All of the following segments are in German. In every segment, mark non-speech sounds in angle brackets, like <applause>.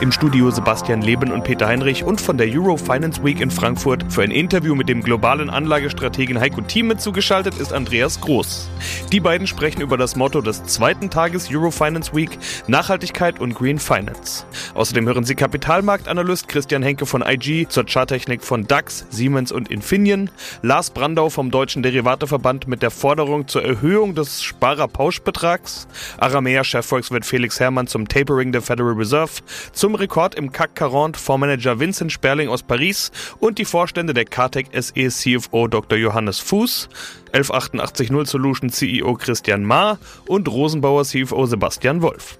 Im Studio Sebastian Leben und Peter Heinrich und von der Euro Finance Week in Frankfurt für ein Interview mit dem globalen Anlagestrategen Heiko Thieme zugeschaltet ist Andreas Groß. Die beiden sprechen über das Motto des zweiten Tages Euro Finance Week Nachhaltigkeit und Green Finance. Außerdem hören Sie Kapitalmarktanalyst Christian Henke von IG zur Charttechnik von DAX, Siemens und Infineon, Lars Brandau vom Deutschen Derivateverband mit der Forderung zur Erhöhung des Sparerpauschbetrags, Aramea-Chefvolkswirt Felix Herrmann zum Tapering der Federal Reserve, zum zum Rekord im CAC 40 Fondsmanager Vincent Sperling aus Paris und die Vorstände der Cartec SE CFO Dr. Johannes Fuß, 11880 Solution CEO Christian Ma und Rosenbauer CFO Sebastian Wolf.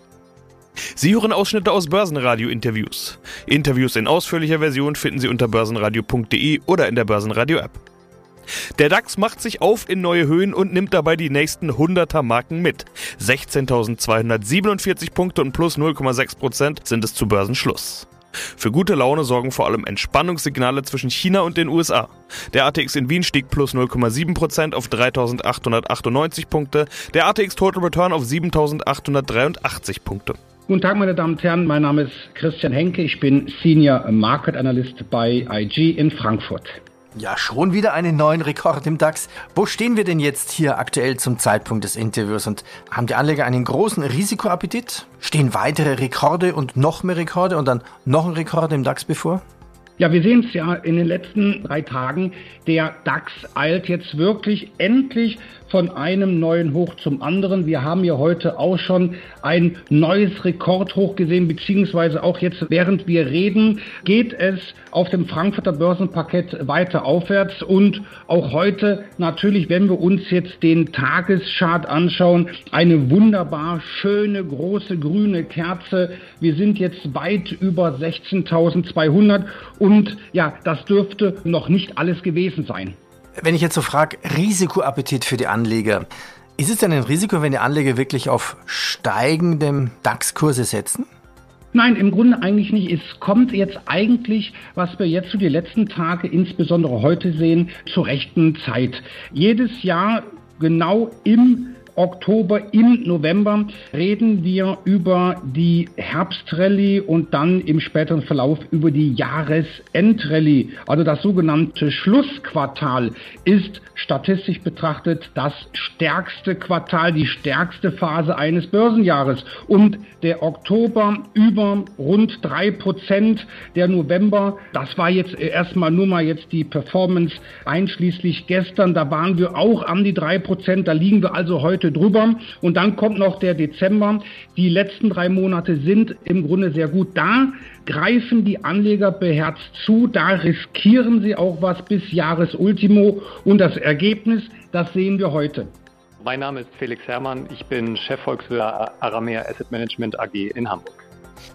Sie hören Ausschnitte aus Börsenradio-Interviews. Interviews in ausführlicher Version finden Sie unter börsenradio.de oder in der Börsenradio-App. Der DAX macht sich auf in neue Höhen und nimmt dabei die nächsten 100er Marken mit. 16.247 Punkte und plus 0,6 Prozent sind es zu Börsenschluss. Für gute Laune sorgen vor allem Entspannungssignale zwischen China und den USA. Der ATX in Wien stieg plus 0,7% auf 3.898 Punkte, der ATX Total Return auf 7.883 Punkte. Guten Tag, meine Damen und Herren. Mein Name ist Christian Henke. Ich bin Senior Market Analyst bei IG in Frankfurt. Ja, schon wieder einen neuen Rekord im DAX. Wo stehen wir denn jetzt hier aktuell zum Zeitpunkt des Interviews? Und haben die Anleger einen großen Risikoappetit? Stehen weitere Rekorde und noch mehr Rekorde und dann noch ein Rekord im DAX bevor? Ja, wir sehen es ja in den letzten drei Tagen. Der DAX eilt jetzt wirklich endlich von einem neuen Hoch zum anderen. Wir haben ja heute auch schon ein neues Rekordhoch gesehen, beziehungsweise auch jetzt, während wir reden, geht es auf dem Frankfurter Börsenparkett weiter aufwärts. Und auch heute natürlich, wenn wir uns jetzt den Tageschart anschauen, eine wunderbar schöne, große grüne Kerze. Wir sind jetzt weit über 16.200 und ja, das dürfte noch nicht alles gewesen sein. Wenn ich jetzt so frage, Risikoappetit für die Anleger. Ist es denn ein Risiko, wenn die Anleger wirklich auf steigendem DAX-Kurse setzen? Nein, im Grunde eigentlich nicht. Es kommt jetzt eigentlich, was wir jetzt zu so die letzten Tage, insbesondere heute sehen, zur rechten Zeit. Jedes Jahr genau im Oktober, im November reden wir über die Herbstrallye und dann im späteren Verlauf über die Jahresendrallye. Also das sogenannte Schlussquartal ist statistisch betrachtet das stärkste Quartal, die stärkste Phase eines Börsenjahres. Und der Oktober über rund drei Prozent, der November, das war jetzt erstmal nur mal jetzt die Performance einschließlich gestern, da waren wir auch an die drei Prozent, da liegen wir also heute Monate drüber. Und dann kommt noch der Dezember. Die letzten drei Monate sind im Grunde sehr gut. Da greifen die Anleger beherzt zu. Da riskieren sie auch was bis Jahresultimo. Und das Ergebnis, das sehen wir heute. Mein Name ist Felix Herrmann. Ich bin Chefvolkswirt Aramea Asset Management AG in Hamburg.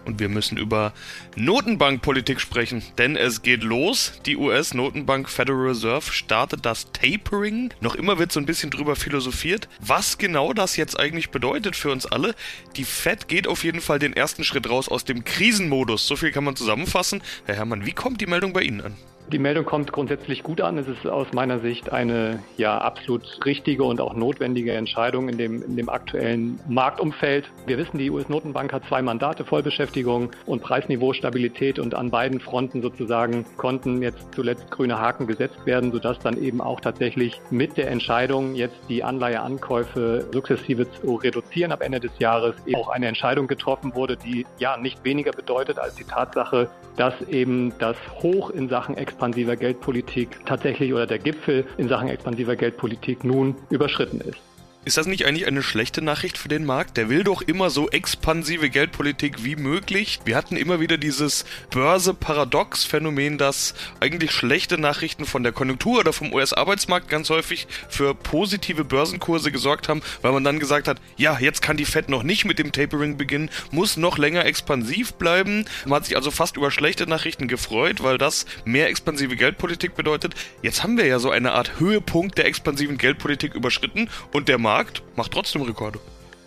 Und wir müssen über Notenbankpolitik sprechen, denn es geht los. Die US-Notenbank Federal Reserve startet das Tapering. Noch immer wird so ein bisschen drüber philosophiert, was genau das jetzt eigentlich bedeutet für uns alle. Die Fed geht auf jeden Fall den ersten Schritt raus aus dem Krisenmodus. So viel kann man zusammenfassen. Herr Herrmann, wie kommt die Meldung bei Ihnen an? Die Meldung kommt grundsätzlich gut an. Es ist aus meiner Sicht eine ja absolut richtige und auch notwendige Entscheidung in dem, in dem aktuellen Marktumfeld. Wir wissen, die US-Notenbank hat zwei Mandate, Vollbeschäftigung und Preisniveaustabilität und an beiden Fronten sozusagen konnten jetzt zuletzt grüne Haken gesetzt werden, sodass dann eben auch tatsächlich mit der Entscheidung, jetzt die Anleiheankäufe sukzessive zu reduzieren ab Ende des Jahres, eben auch eine Entscheidung getroffen wurde, die ja nicht weniger bedeutet als die Tatsache, dass eben das Hoch in Sachen expansiver Geldpolitik tatsächlich oder der Gipfel in Sachen expansiver Geldpolitik nun überschritten ist. Ist das nicht eigentlich eine schlechte Nachricht für den Markt? Der will doch immer so expansive Geldpolitik wie möglich. Wir hatten immer wieder dieses Börse-Paradox-Phänomen, dass eigentlich schlechte Nachrichten von der Konjunktur oder vom US-Arbeitsmarkt ganz häufig für positive Börsenkurse gesorgt haben, weil man dann gesagt hat, ja, jetzt kann die Fed noch nicht mit dem Tapering beginnen, muss noch länger expansiv bleiben. Man hat sich also fast über schlechte Nachrichten gefreut, weil das mehr expansive Geldpolitik bedeutet. Jetzt haben wir ja so eine Art Höhepunkt der expansiven Geldpolitik überschritten und der Markt Markt macht trotzdem Rekorde.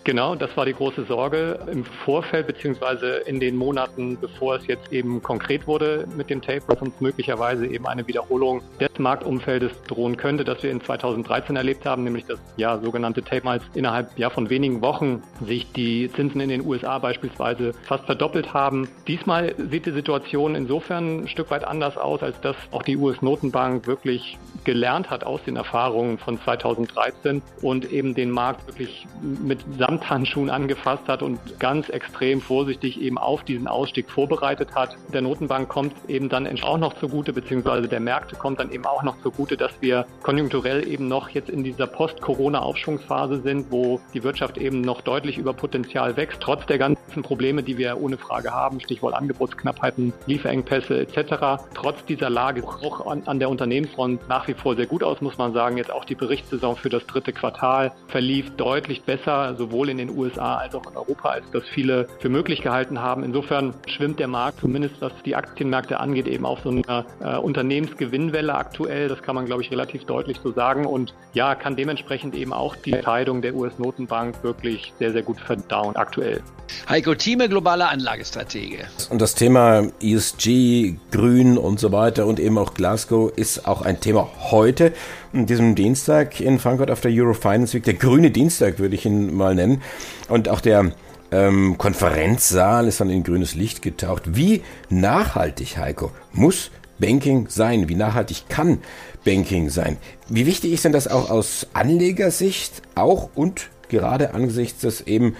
Genau, das war die große Sorge im Vorfeld beziehungsweise in den Monaten, bevor es jetzt eben konkret wurde mit dem Tape, was uns möglicherweise eben eine Wiederholung des Marktumfeldes drohen könnte, das wir in 2013 erlebt haben, nämlich das ja sogenannte Tape, als innerhalb ja von wenigen Wochen sich die Zinsen in den USA beispielsweise fast verdoppelt haben. Diesmal sieht die Situation insofern ein Stück weit anders aus, als dass auch die US-Notenbank wirklich gelernt hat aus den Erfahrungen von 2013 und eben den Markt wirklich mit Samthandschuhen angefasst hat und ganz extrem vorsichtig eben auf diesen Ausstieg vorbereitet hat. Der Notenbank kommt eben dann auch noch zugute, beziehungsweise der Märkte kommt dann eben auch noch zugute, dass wir konjunkturell eben noch jetzt in dieser Post-Corona-Aufschwungsphase sind, wo die Wirtschaft eben noch deutlich über Potenzial wächst, trotz der ganzen Probleme, die wir ohne Frage haben, Stichwort Angebotsknappheiten, Lieferengpässe etc. Trotz dieser Lage auch an, an der Unternehmensfront nach wie vor sehr gut aus, muss man sagen. Jetzt auch die Berichtssaison für das dritte Quartal verlief deutlich besser, sowohl in den USA als auch in Europa, als das viele für möglich gehalten haben. Insofern schwimmt der Markt, zumindest was die Aktienmärkte angeht, eben auf so einer äh, Unternehmensgewinnwelle aktuell. Das kann man, glaube ich, relativ deutlich so sagen. Und ja, kann dementsprechend eben auch die Entscheidung der US-Notenbank wirklich sehr, sehr gut verdauen aktuell. Heiko Thieme, globale Anlagestratege. Und das Thema ESG, Grün und so weiter und eben auch Glasgow ist auch ein Thema heute, diesem Dienstag in Frankfurt auf der Eurofinance Week. Der grüne Dienstag würde ich ihn mal nennen. Und auch der ähm, Konferenzsaal ist dann in grünes Licht getaucht. Wie nachhaltig, Heiko, muss Banking sein? Wie nachhaltig kann Banking sein? Wie wichtig ist denn das auch aus Anlegersicht auch und gerade angesichts des eben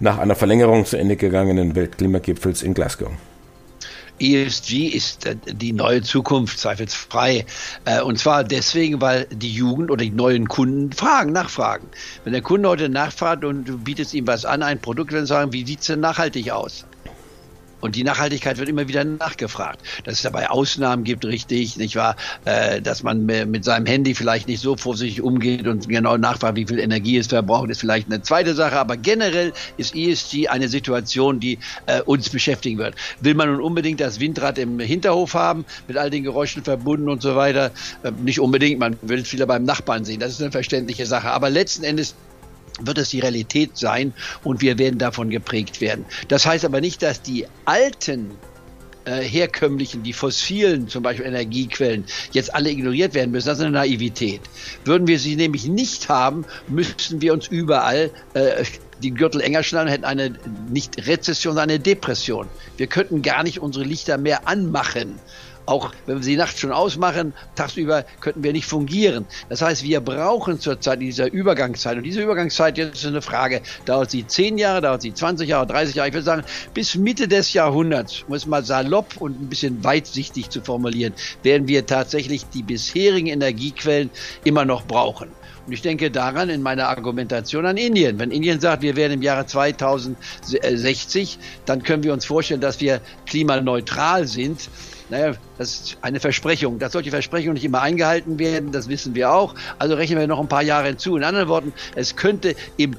nach einer Verlängerung zu Ende gegangenen Weltklimagipfels in Glasgow? ESG ist äh, die neue Zukunft, zweifelsfrei. Äh, und zwar deswegen, weil die Jugend oder die neuen Kunden fragen, nachfragen. Wenn der Kunde heute nachfragt und du bietest ihm was an, ein Produkt, dann sagen, wie sieht es denn nachhaltig aus? Und die Nachhaltigkeit wird immer wieder nachgefragt. Dass es dabei Ausnahmen gibt, richtig, nicht wahr? Äh, dass man mit seinem Handy vielleicht nicht so vorsichtig umgeht und genau nachfragt, wie viel Energie es verbraucht, ist vielleicht eine zweite Sache. Aber generell ist ESG eine Situation, die äh, uns beschäftigen wird. Will man nun unbedingt das Windrad im Hinterhof haben, mit all den Geräuschen verbunden und so weiter? Äh, nicht unbedingt. Man will es wieder beim Nachbarn sehen. Das ist eine verständliche Sache. Aber letzten Endes wird es die Realität sein und wir werden davon geprägt werden. Das heißt aber nicht, dass die alten äh, herkömmlichen, die fossilen zum Beispiel Energiequellen jetzt alle ignoriert werden müssen. Das ist eine Naivität. Würden wir sie nämlich nicht haben, müssten wir uns überall äh, die Gürtel enger schnallen, hätten eine nicht Rezession, sondern eine Depression. Wir könnten gar nicht unsere Lichter mehr anmachen auch wenn wir sie nachts schon ausmachen, tagsüber könnten wir nicht fungieren. Das heißt, wir brauchen zurzeit dieser Übergangszeit. Und diese Übergangszeit jetzt ist eine Frage, dauert sie 10 Jahre, dauert sie 20 Jahre, 30 Jahre. Ich würde sagen, bis Mitte des Jahrhunderts, um es mal salopp und ein bisschen weitsichtig zu formulieren, werden wir tatsächlich die bisherigen Energiequellen immer noch brauchen. Und ich denke daran in meiner Argumentation an Indien. Wenn Indien sagt, wir werden im Jahre 2060, dann können wir uns vorstellen, dass wir klimaneutral sind naja, das ist eine Versprechung. Dass solche Versprechungen nicht immer eingehalten werden, das wissen wir auch. Also rechnen wir noch ein paar Jahre hinzu. In anderen Worten, es könnte im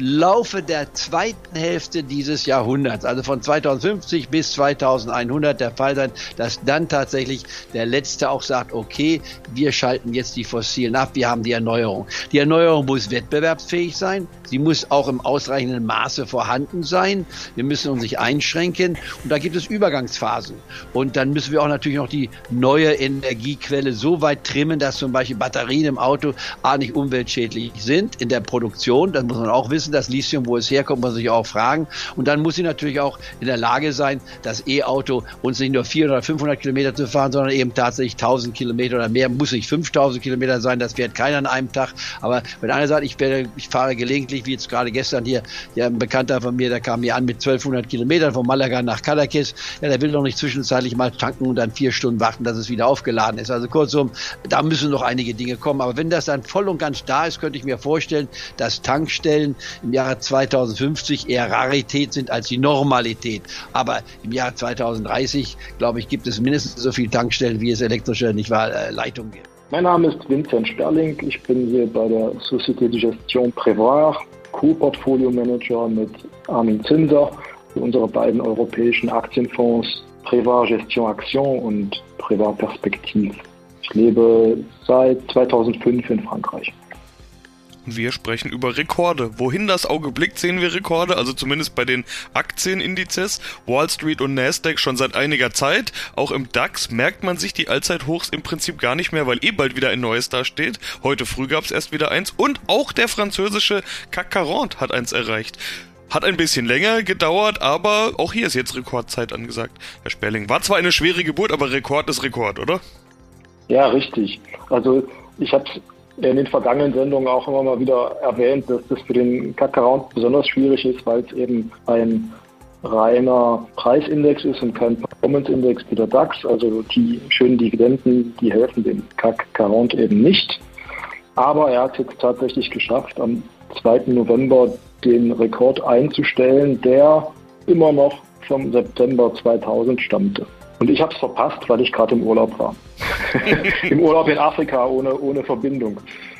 Laufe der zweiten Hälfte dieses Jahrhunderts, also von 2050 bis 2100 der Fall sein, dass dann tatsächlich der Letzte auch sagt, okay, wir schalten jetzt die Fossilen ab, wir haben die Erneuerung. Die Erneuerung muss wettbewerbsfähig sein, sie muss auch im ausreichenden Maße vorhanden sein, wir müssen uns nicht einschränken und da gibt es Übergangsphasen. Und dann müssen wir auch natürlich noch die neue Energiequelle so weit trimmen, dass zum Beispiel Batterien im Auto A nicht umweltschädlich sind in der Produktion, das muss man auch wissen, wissen, das Lithium, wo es herkommt, muss sich auch fragen. Und dann muss sie natürlich auch in der Lage sein, das E-Auto uns nicht nur 400 oder 500 Kilometer zu fahren, sondern eben tatsächlich 1000 Kilometer oder mehr, muss nicht 5000 Kilometer sein, das fährt keiner an einem Tag. Aber wenn einer sagt, ich, werde, ich fahre gelegentlich, wie jetzt gerade gestern hier, ja, ein Bekannter von mir, der kam mir an mit 1200 Kilometern von Malaga nach Cadaqués, ja, der will doch nicht zwischenzeitlich mal tanken und dann vier Stunden warten, dass es wieder aufgeladen ist. Also kurzum, da müssen noch einige Dinge kommen. Aber wenn das dann voll und ganz da ist, könnte ich mir vorstellen, dass Tankstellen im Jahre 2050 eher Rarität sind als die Normalität. Aber im Jahr 2030, glaube ich, gibt es mindestens so viele Tankstellen, wie es elektrische nicht wahr, äh, Leitungen gibt. Mein Name ist Vincent Sperling. Ich bin hier bei der Société de Gestion Prévoir, Co-Portfolio Manager mit Armin Zinser für unsere beiden europäischen Aktienfonds Prévoir Gestion Action und Prévoir Perspektive. Ich lebe seit 2005 in Frankreich. Wir sprechen über Rekorde. Wohin das Auge blickt, sehen wir Rekorde, also zumindest bei den Aktienindizes. Wall Street und Nasdaq schon seit einiger Zeit. Auch im DAX merkt man sich die Allzeithochs im Prinzip gar nicht mehr, weil eh bald wieder ein neues da steht. Heute früh gab es erst wieder eins und auch der französische CAC 40 hat eins erreicht. Hat ein bisschen länger gedauert, aber auch hier ist jetzt Rekordzeit angesagt. Herr Sperling, war zwar eine schwere Geburt, aber Rekord ist Rekord, oder? Ja, richtig. Also ich habe in den vergangenen Sendungen auch immer mal wieder erwähnt, dass das für den CAC besonders schwierig ist, weil es eben ein reiner Preisindex ist und kein Performance-Index wie der DAX. Also die schönen Dividenden, die helfen dem 40 eben nicht. Aber er hat es jetzt tatsächlich geschafft, am 2. November den Rekord einzustellen, der immer noch vom September 2000 stammte. Und ich habe es verpasst, weil ich gerade im Urlaub war. <laughs> Im Urlaub in Afrika ohne, ohne Verbindung.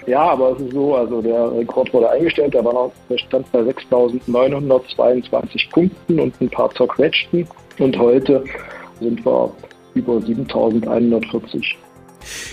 Ja, aber es ist so, also der Rekord wurde eingestellt, der, war noch, der stand bei 6.922 Punkten und ein paar zerquetschten. Und heute sind wir über 7.140.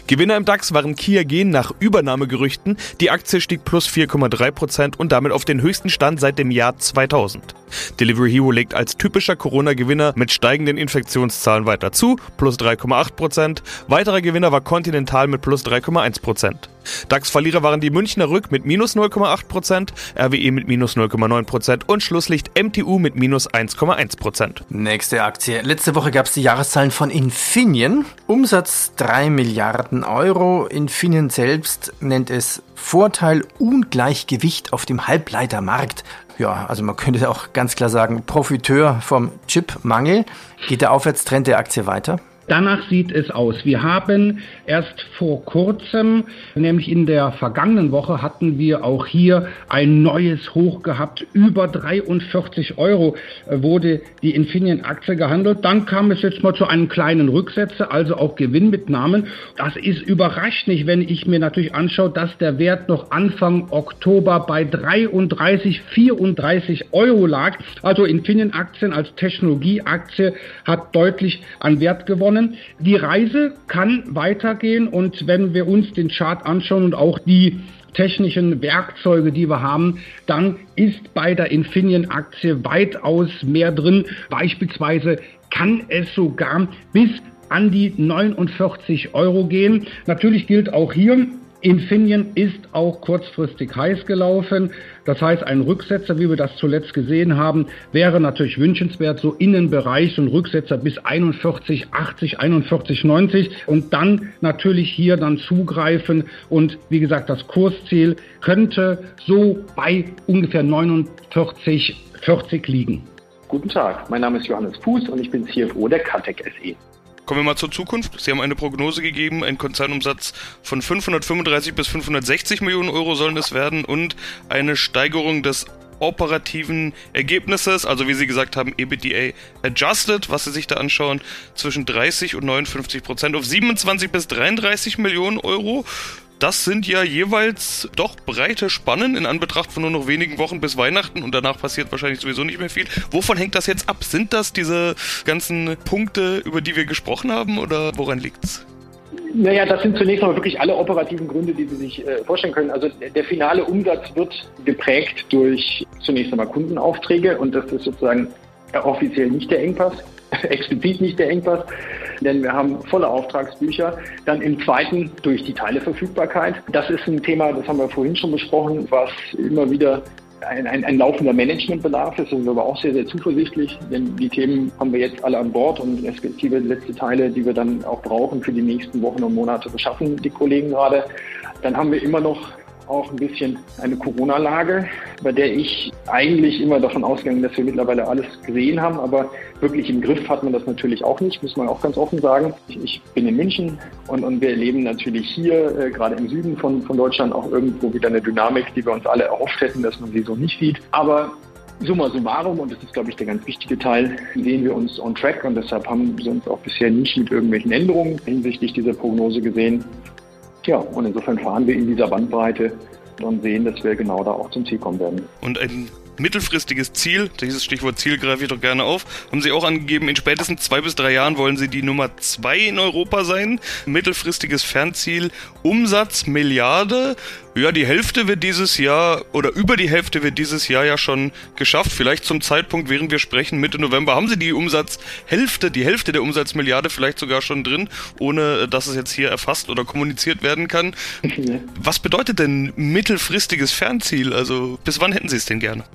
Gewinner im DAX waren Kia Gen nach Übernahmegerüchten. Die Aktie stieg plus 4,3% und damit auf den höchsten Stand seit dem Jahr 2000. Delivery Hero legt als typischer Corona-Gewinner mit steigenden Infektionszahlen weiter zu, plus 3,8%. Weiterer Gewinner war Continental mit plus 3,1%. DAX-Verlierer waren die Münchner Rück mit minus 0,8%, RWE mit minus 0,9% und Schlusslicht MTU mit minus 1,1%. Nächste Aktie. Letzte Woche gab es die Jahreszahlen von Infineon. Umsatz 3 Milliarden Euro. Infineon selbst nennt es Vorteil Ungleichgewicht auf dem Halbleitermarkt. Ja, also man könnte auch ganz klar sagen, Profiteur vom Chipmangel. Geht der Aufwärtstrend der Aktie weiter? Danach sieht es aus. Wir haben erst vor kurzem, nämlich in der vergangenen Woche, hatten wir auch hier ein neues Hoch gehabt. Über 43 Euro wurde die Infineon-Aktie gehandelt. Dann kam es jetzt mal zu einem kleinen Rücksetzer, also auch Gewinnmitnahmen. Das ist überrascht nicht, wenn ich mir natürlich anschaue, dass der Wert noch Anfang Oktober bei 33, 34 Euro lag. Also Infineon-Aktien als Technologieaktie hat deutlich an Wert gewonnen gewonnen. Die Reise kann weitergehen und wenn wir uns den Chart anschauen und auch die technischen Werkzeuge, die wir haben, dann ist bei der Infineon-Aktie weitaus mehr drin. Beispielsweise kann es sogar bis an die 49 Euro gehen. Natürlich gilt auch hier, Infineon ist auch kurzfristig heiß gelaufen. Das heißt, ein Rücksetzer, wie wir das zuletzt gesehen haben, wäre natürlich wünschenswert, so Innenbereich, so ein Rücksetzer bis 41, 80, 41, 90 und dann natürlich hier dann zugreifen. Und wie gesagt, das Kursziel könnte so bei ungefähr 49, 40 liegen. Guten Tag, mein Name ist Johannes Fuß und ich bin CFO der Catec SE. Kommen wir mal zur Zukunft. Sie haben eine Prognose gegeben, ein Konzernumsatz von 535 bis 560 Millionen Euro sollen es werden und eine Steigerung des operativen Ergebnisses, also wie Sie gesagt haben, EBITDA adjusted, was Sie sich da anschauen, zwischen 30 und 59 Prozent auf 27 bis 33 Millionen Euro. Das sind ja jeweils doch breite Spannen in Anbetracht von nur noch wenigen Wochen bis Weihnachten und danach passiert wahrscheinlich sowieso nicht mehr viel. Wovon hängt das jetzt ab? Sind das diese ganzen Punkte, über die wir gesprochen haben oder woran liegt's? Naja, das sind zunächst mal wirklich alle operativen Gründe, die Sie sich äh, vorstellen können. Also der finale Umsatz wird geprägt durch zunächst einmal Kundenaufträge und das ist sozusagen offiziell nicht der Engpass, <laughs> explizit nicht der Engpass denn wir haben volle Auftragsbücher. Dann im zweiten durch die Teileverfügbarkeit. Das ist ein Thema, das haben wir vorhin schon besprochen, was immer wieder ein, ein, ein laufender Managementbedarf ist. Da sind wir aber auch sehr, sehr zuversichtlich, denn die Themen haben wir jetzt alle an Bord und respektive letzte Teile, die wir dann auch brauchen für die nächsten Wochen und Monate, beschaffen die Kollegen gerade. Dann haben wir immer noch auch ein bisschen eine Corona-Lage, bei der ich eigentlich immer davon ausgegangen, dass wir mittlerweile alles gesehen haben, aber wirklich im Griff hat man das natürlich auch nicht, muss man auch ganz offen sagen. Ich, ich bin in München und, und wir erleben natürlich hier, äh, gerade im Süden von, von Deutschland, auch irgendwo wieder eine Dynamik, die wir uns alle erhofft hätten, dass man sie so nicht sieht. Aber Summa summarum, und das ist, glaube ich, der ganz wichtige Teil, sehen wir uns on track und deshalb haben wir uns auch bisher nicht mit irgendwelchen Änderungen hinsichtlich dieser Prognose gesehen. Ja, und insofern fahren wir in dieser Bandbreite und sehen, dass wir genau da auch zum Ziel kommen werden. Und ein mittelfristiges Ziel, dieses Stichwort Ziel greife ich doch gerne auf, haben Sie auch angegeben, in spätestens zwei bis drei Jahren wollen Sie die Nummer zwei in Europa sein. Mittelfristiges Fernziel, Umsatz Milliarde. Ja, die Hälfte wird dieses Jahr oder über die Hälfte wird dieses Jahr ja schon geschafft. Vielleicht zum Zeitpunkt, während wir sprechen, Mitte November, haben sie die Umsatzhälfte, die Hälfte der Umsatzmilliarde vielleicht sogar schon drin, ohne dass es jetzt hier erfasst oder kommuniziert werden kann. Was bedeutet denn mittelfristiges Fernziel? Also bis wann hätten Sie es denn gerne?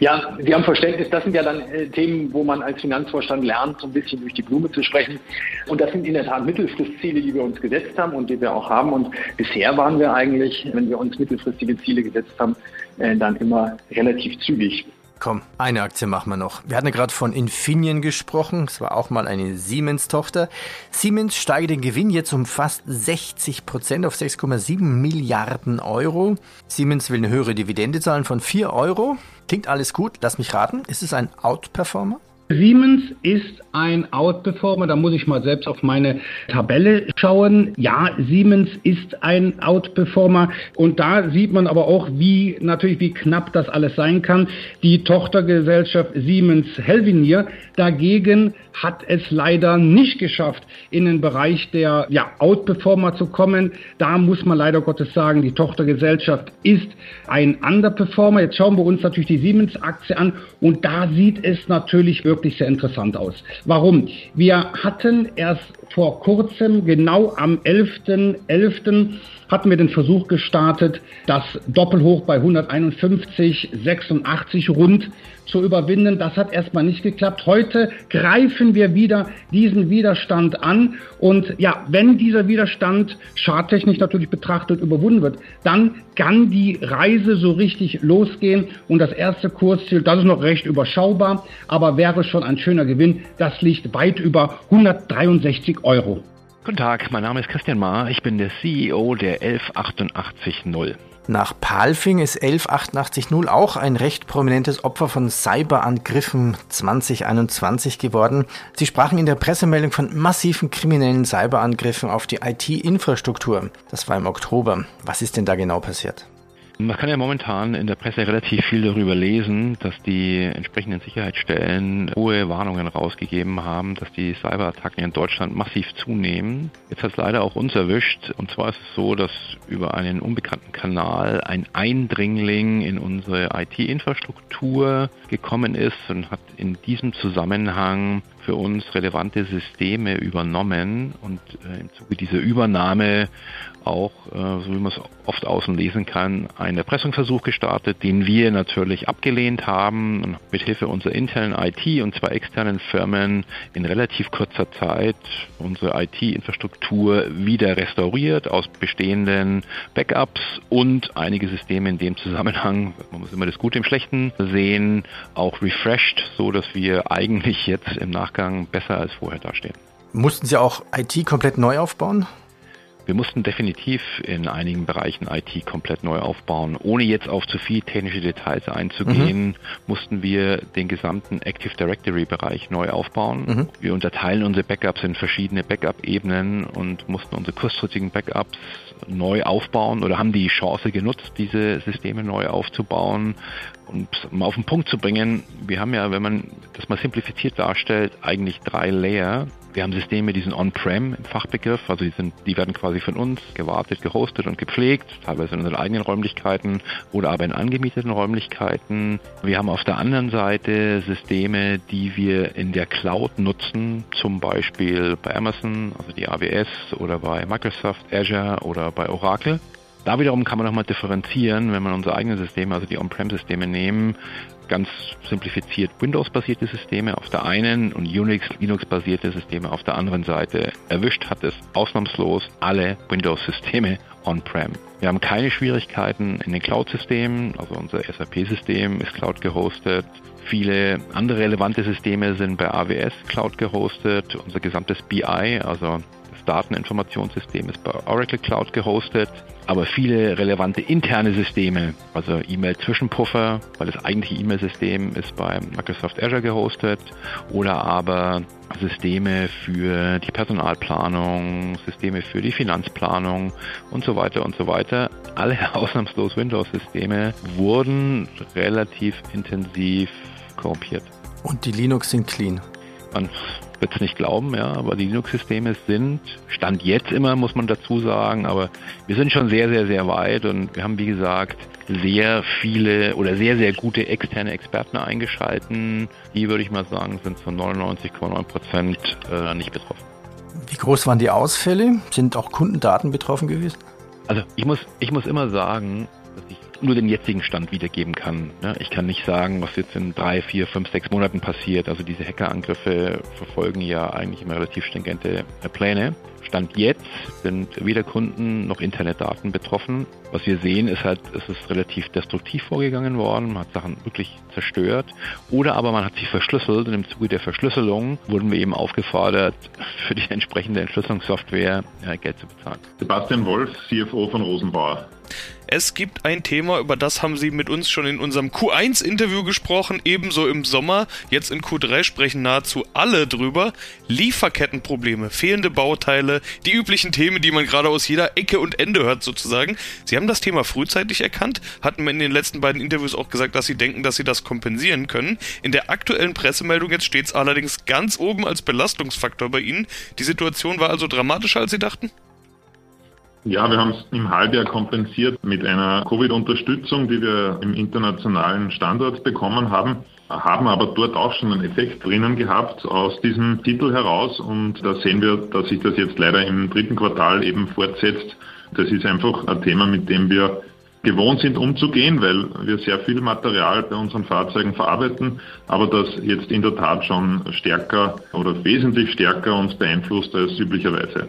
Ja, Sie haben Verständnis. Das sind ja dann äh, Themen, wo man als Finanzvorstand lernt, so ein bisschen durch die Blume zu sprechen. Und das sind in der Tat Mittelfristziele, die wir uns gesetzt haben und die wir auch haben. Und bisher waren wir eigentlich, wenn wir uns mittelfristige Ziele gesetzt haben, äh, dann immer relativ zügig. Komm, eine Aktie machen wir noch. Wir hatten ja gerade von Infineon gesprochen. Es war auch mal eine Siemens-Tochter. Siemens steigt den Gewinn jetzt um fast 60 Prozent auf 6,7 Milliarden Euro. Siemens will eine höhere Dividende zahlen von 4 Euro. Klingt alles gut. Lass mich raten. Ist es ein Outperformer? Siemens ist ein Outperformer. Da muss ich mal selbst auf meine Tabelle schauen. Ja, Siemens ist ein Outperformer. Und da sieht man aber auch, wie natürlich, wie knapp das alles sein kann. Die Tochtergesellschaft Siemens Helvinier dagegen hat es leider nicht geschafft, in den Bereich der ja, Outperformer zu kommen. Da muss man leider Gottes sagen, die Tochtergesellschaft ist ein Underperformer. Jetzt schauen wir uns natürlich die Siemens-Aktie an und da sieht es natürlich wirklich wirklich sehr interessant aus. Warum? Wir hatten erst vor kurzem, genau am 11.11., .11., hatten wir den Versuch gestartet, das Doppelhoch bei 151,86 rund zu überwinden. Das hat erstmal nicht geklappt. Heute greifen wir wieder diesen Widerstand an. Und ja, wenn dieser Widerstand charttechnisch natürlich betrachtet überwunden wird, dann kann die Reise so richtig losgehen. Und das erste Kursziel, das ist noch recht überschaubar, aber wäre schon ein schöner Gewinn. Das liegt weit über 163 Euro. Guten Tag, mein Name ist Christian Mahr. Ich bin der CEO der 11880. Nach Palfing ist 11880 auch ein recht prominentes Opfer von Cyberangriffen 2021 geworden. Sie sprachen in der Pressemeldung von massiven kriminellen Cyberangriffen auf die IT-Infrastruktur. Das war im Oktober. Was ist denn da genau passiert? Man kann ja momentan in der Presse relativ viel darüber lesen, dass die entsprechenden Sicherheitsstellen hohe Warnungen rausgegeben haben, dass die Cyberattacken in Deutschland massiv zunehmen. Jetzt hat es leider auch uns erwischt. Und zwar ist es so, dass über einen unbekannten Kanal ein Eindringling in unsere IT-Infrastruktur gekommen ist und hat in diesem Zusammenhang für uns relevante Systeme übernommen und äh, im Zuge dieser Übernahme auch, äh, so wie man es oft außen lesen kann, einen Erpressungsversuch gestartet, den wir natürlich abgelehnt haben und mit Hilfe unserer internen IT und zwei externen Firmen in relativ kurzer Zeit unsere IT-Infrastruktur wieder restauriert aus bestehenden Backups und einige Systeme in dem Zusammenhang, man muss immer das Gute im Schlechten sehen, auch refreshed, so dass wir eigentlich jetzt im Nachgang Nachgang besser als vorher dastehen. Mussten Sie auch IT komplett neu aufbauen? Wir mussten definitiv in einigen Bereichen IT komplett neu aufbauen. Ohne jetzt auf zu viel technische Details einzugehen, mhm. mussten wir den gesamten Active Directory Bereich neu aufbauen. Mhm. Wir unterteilen unsere Backups in verschiedene Backup-Ebenen und mussten unsere kurzfristigen Backups neu aufbauen oder haben die Chance genutzt, diese Systeme neu aufzubauen. Und um auf den Punkt zu bringen, wir haben ja, wenn man das mal simplifiziert darstellt, eigentlich drei Layer. Wir haben Systeme, die sind on-prem im Fachbegriff, also die, sind, die werden quasi von uns gewartet, gehostet und gepflegt, teilweise in unseren eigenen Räumlichkeiten oder aber in angemieteten Räumlichkeiten. Wir haben auf der anderen Seite Systeme, die wir in der Cloud nutzen, zum Beispiel bei Amazon, also die AWS oder bei Microsoft Azure oder bei Oracle. Da wiederum kann man nochmal differenzieren, wenn man unsere eigenen Systeme, also die On-Prem-Systeme nehmen, ganz simplifiziert Windows-basierte Systeme auf der einen und Unix, Linux-basierte Systeme auf der anderen Seite. Erwischt hat es ausnahmslos alle Windows-Systeme on-prem. Wir haben keine Schwierigkeiten in den Cloud-Systemen, also unser SAP-System ist Cloud gehostet. Viele andere relevante Systeme sind bei AWS Cloud gehostet. Unser gesamtes BI, also Dateninformationssystem, ist bei Oracle Cloud gehostet aber viele relevante interne Systeme, also E-Mail-Zwischenpuffer, weil das eigentliche E-Mail-System ist bei Microsoft Azure gehostet, oder aber Systeme für die Personalplanung, Systeme für die Finanzplanung und so weiter und so weiter. Alle <laughs> ausnahmslos Windows-Systeme wurden relativ intensiv korrumpiert. Und die Linux sind clean. Man wird es nicht glauben, ja, aber die Linux-Systeme sind, Stand jetzt immer, muss man dazu sagen, aber wir sind schon sehr, sehr, sehr weit und wir haben, wie gesagt, sehr viele oder sehr, sehr gute externe Experten eingeschalten. Die, würde ich mal sagen, sind zu 99,9 Prozent äh, nicht betroffen. Wie groß waren die Ausfälle? Sind auch Kundendaten betroffen gewesen? Also ich muss, ich muss immer sagen, nur den jetzigen Stand wiedergeben kann. Ich kann nicht sagen, was jetzt in drei, vier, fünf, sechs Monaten passiert. Also diese Hackerangriffe verfolgen ja eigentlich immer relativ stringente Pläne. Stand jetzt sind weder Kunden noch Internetdaten betroffen. Was wir sehen, ist halt, es ist relativ destruktiv vorgegangen worden. Man hat Sachen wirklich zerstört. Oder aber man hat sich verschlüsselt und im Zuge der Verschlüsselung wurden wir eben aufgefordert, für die entsprechende Entschlüsselungssoftware Geld zu bezahlen. Sebastian Wolf, CFO von Rosenbauer. Es gibt ein Thema, über das haben Sie mit uns schon in unserem Q1-Interview gesprochen, ebenso im Sommer. Jetzt in Q3 sprechen nahezu alle drüber. Lieferkettenprobleme, fehlende Bauteile, die üblichen Themen, die man gerade aus jeder Ecke und Ende hört sozusagen. Sie haben das Thema frühzeitig erkannt, hatten in den letzten beiden Interviews auch gesagt, dass Sie denken, dass Sie das kompensieren können. In der aktuellen Pressemeldung jetzt steht es allerdings ganz oben als Belastungsfaktor bei Ihnen. Die Situation war also dramatischer, als Sie dachten? Ja, wir haben es im Halbjahr kompensiert mit einer Covid-Unterstützung, die wir im internationalen Standort bekommen haben, haben aber dort auch schon einen Effekt drinnen gehabt aus diesem Titel heraus und da sehen wir, dass sich das jetzt leider im dritten Quartal eben fortsetzt. Das ist einfach ein Thema, mit dem wir gewohnt sind umzugehen, weil wir sehr viel Material bei unseren Fahrzeugen verarbeiten, aber das jetzt in der Tat schon stärker oder wesentlich stärker uns beeinflusst als üblicherweise.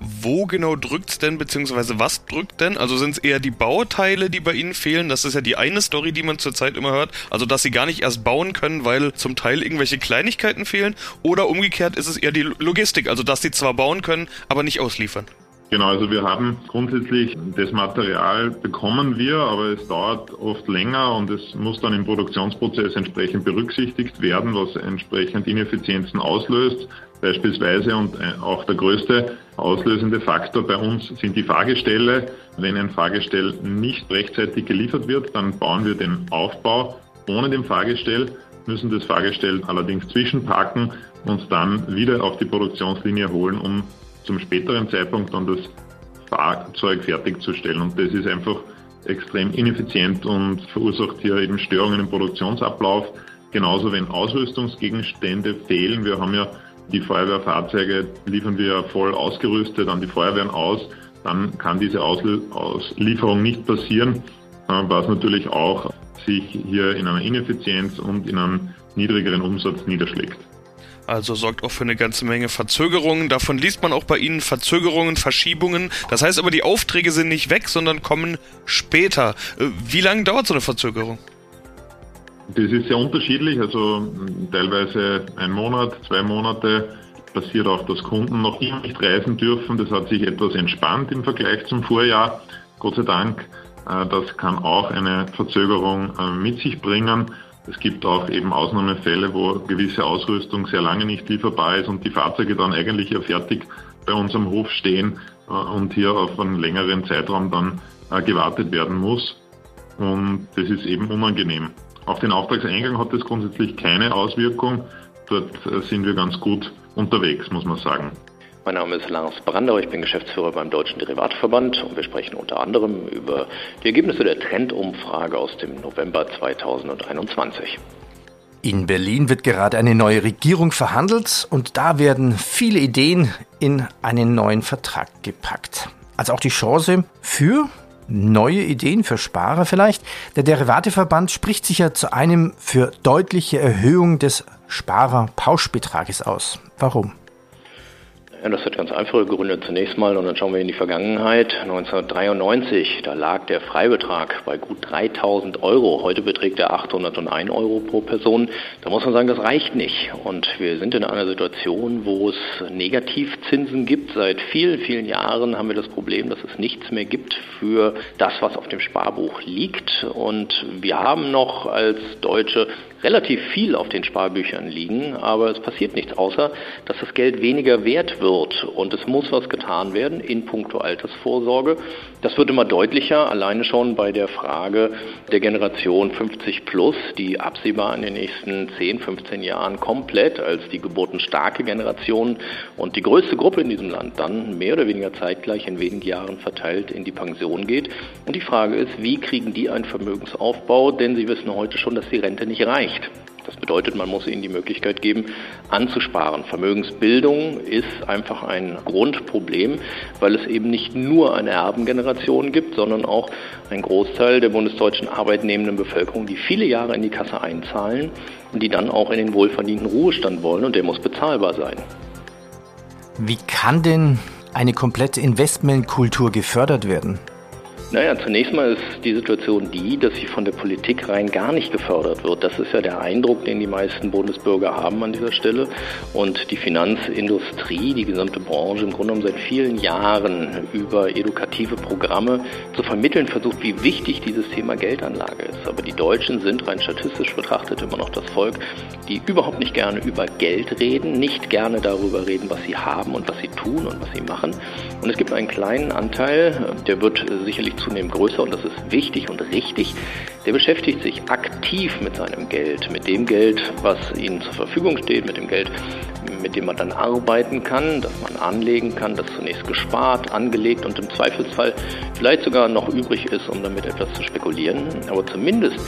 Wo genau drückt's denn, beziehungsweise was drückt denn? Also sind es eher die Bauteile, die bei Ihnen fehlen? Das ist ja die eine Story, die man zurzeit immer hört. Also, dass Sie gar nicht erst bauen können, weil zum Teil irgendwelche Kleinigkeiten fehlen. Oder umgekehrt ist es eher die Logistik, also dass Sie zwar bauen können, aber nicht ausliefern. Genau, also wir haben grundsätzlich das Material bekommen wir, aber es dauert oft länger und es muss dann im Produktionsprozess entsprechend berücksichtigt werden, was entsprechend Ineffizienzen auslöst. Beispielsweise und äh, auch der größte auslösende Faktor bei uns sind die Fahrgestelle. Wenn ein Fahrgestell nicht rechtzeitig geliefert wird, dann bauen wir den Aufbau ohne dem Fahrgestell, müssen das Fahrgestell allerdings zwischenparken und dann wieder auf die Produktionslinie holen, um zum späteren Zeitpunkt dann das Fahrzeug fertigzustellen. Und das ist einfach extrem ineffizient und verursacht hier eben Störungen im Produktionsablauf. Genauso wenn Ausrüstungsgegenstände fehlen. Wir haben ja die Feuerwehrfahrzeuge liefern wir voll ausgerüstet an die Feuerwehren aus. Dann kann diese Auslieferung nicht passieren, äh, was natürlich auch sich hier in einer Ineffizienz und in einem niedrigeren Umsatz niederschlägt. Also sorgt auch für eine ganze Menge Verzögerungen. Davon liest man auch bei Ihnen Verzögerungen, Verschiebungen. Das heißt aber, die Aufträge sind nicht weg, sondern kommen später. Äh, wie lange dauert so eine Verzögerung? Das ist sehr unterschiedlich, also teilweise ein Monat, zwei Monate. Passiert auch, dass Kunden noch immer nicht reisen dürfen. Das hat sich etwas entspannt im Vergleich zum Vorjahr, Gott sei Dank. Äh, das kann auch eine Verzögerung äh, mit sich bringen. Es gibt auch eben Ausnahmefälle, wo gewisse Ausrüstung sehr lange nicht lieferbar ist und die Fahrzeuge dann eigentlich ja fertig bei uns am Hof stehen äh, und hier auf einen längeren Zeitraum dann gewartet werden muss. Und das ist eben unangenehm. Auf den Auftragseingang hat das grundsätzlich keine Auswirkung. Dort äh, sind wir ganz gut unterwegs, muss man sagen. Mein Name ist Lars Brandau, ich bin Geschäftsführer beim Deutschen Derivatverband und wir sprechen unter anderem über die Ergebnisse der Trendumfrage aus dem November 2021. In Berlin wird gerade eine neue Regierung verhandelt und da werden viele Ideen in einen neuen Vertrag gepackt. Also auch die Chance für neue Ideen für Sparer vielleicht? Der Derivateverband spricht sich ja zu einem für deutliche Erhöhung des Sparerpauschbetrages aus. Warum? Ja, das hat ganz einfache Gründe. Zunächst mal, und dann schauen wir in die Vergangenheit. 1993, da lag der Freibetrag bei gut 3000 Euro. Heute beträgt er 801 Euro pro Person. Da muss man sagen, das reicht nicht. Und wir sind in einer Situation, wo es Negativzinsen gibt. Seit vielen, vielen Jahren haben wir das Problem, dass es nichts mehr gibt für das, was auf dem Sparbuch liegt. Und wir haben noch als Deutsche relativ viel auf den Sparbüchern liegen, aber es passiert nichts, außer dass das Geld weniger wert wird wird und es muss was getan werden in puncto Altersvorsorge. Das wird immer deutlicher, alleine schon bei der Frage der Generation 50 plus, die absehbar in den nächsten 10, 15 Jahren komplett als die geburtenstarke Generation und die größte Gruppe in diesem Land dann mehr oder weniger zeitgleich in wenigen Jahren verteilt in die Pension geht. Und die Frage ist, wie kriegen die einen Vermögensaufbau? Denn sie wissen heute schon, dass die Rente nicht reicht. Das bedeutet, man muss ihnen die Möglichkeit geben, anzusparen. Vermögensbildung ist einfach ein Grundproblem, weil es eben nicht nur eine Erbengeneration gibt, sondern auch einen Großteil der bundesdeutschen arbeitnehmenden Bevölkerung, die viele Jahre in die Kasse einzahlen und die dann auch in den wohlverdienten Ruhestand wollen und der muss bezahlbar sein. Wie kann denn eine komplette Investmentkultur gefördert werden? Naja, zunächst mal ist die Situation die, dass sie von der Politik rein gar nicht gefördert wird. Das ist ja der Eindruck, den die meisten Bundesbürger haben an dieser Stelle. Und die Finanzindustrie, die gesamte Branche im Grunde genommen seit vielen Jahren über edukative Programme zu vermitteln versucht, wie wichtig dieses Thema Geldanlage ist. Aber die Deutschen sind rein statistisch betrachtet immer noch das Volk, die überhaupt nicht gerne über Geld reden, nicht gerne darüber reden, was sie haben und was sie tun und was sie machen. Und es gibt einen kleinen Anteil, der wird sicherlich zunehmend größer und das ist wichtig und richtig. Der beschäftigt sich aktiv mit seinem Geld, mit dem Geld, was ihnen zur Verfügung steht, mit dem Geld, mit dem man dann arbeiten kann, das man anlegen kann, das zunächst gespart, angelegt und im Zweifelsfall vielleicht sogar noch übrig ist, um damit etwas zu spekulieren. Aber zumindest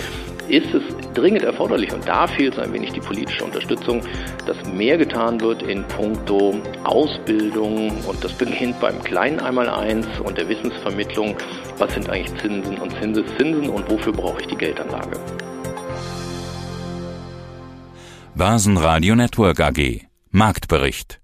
ist es dringend erforderlich und da fehlt ein wenig die politische Unterstützung, dass mehr getan wird in puncto Ausbildung und das beginnt beim kleinen Einmaleins und der Wissensvermittlung, was sind eigentlich Zinsen und Zinseszinsen und wofür brauche ich die Geldanlage. Börsenradio Network AG Marktbericht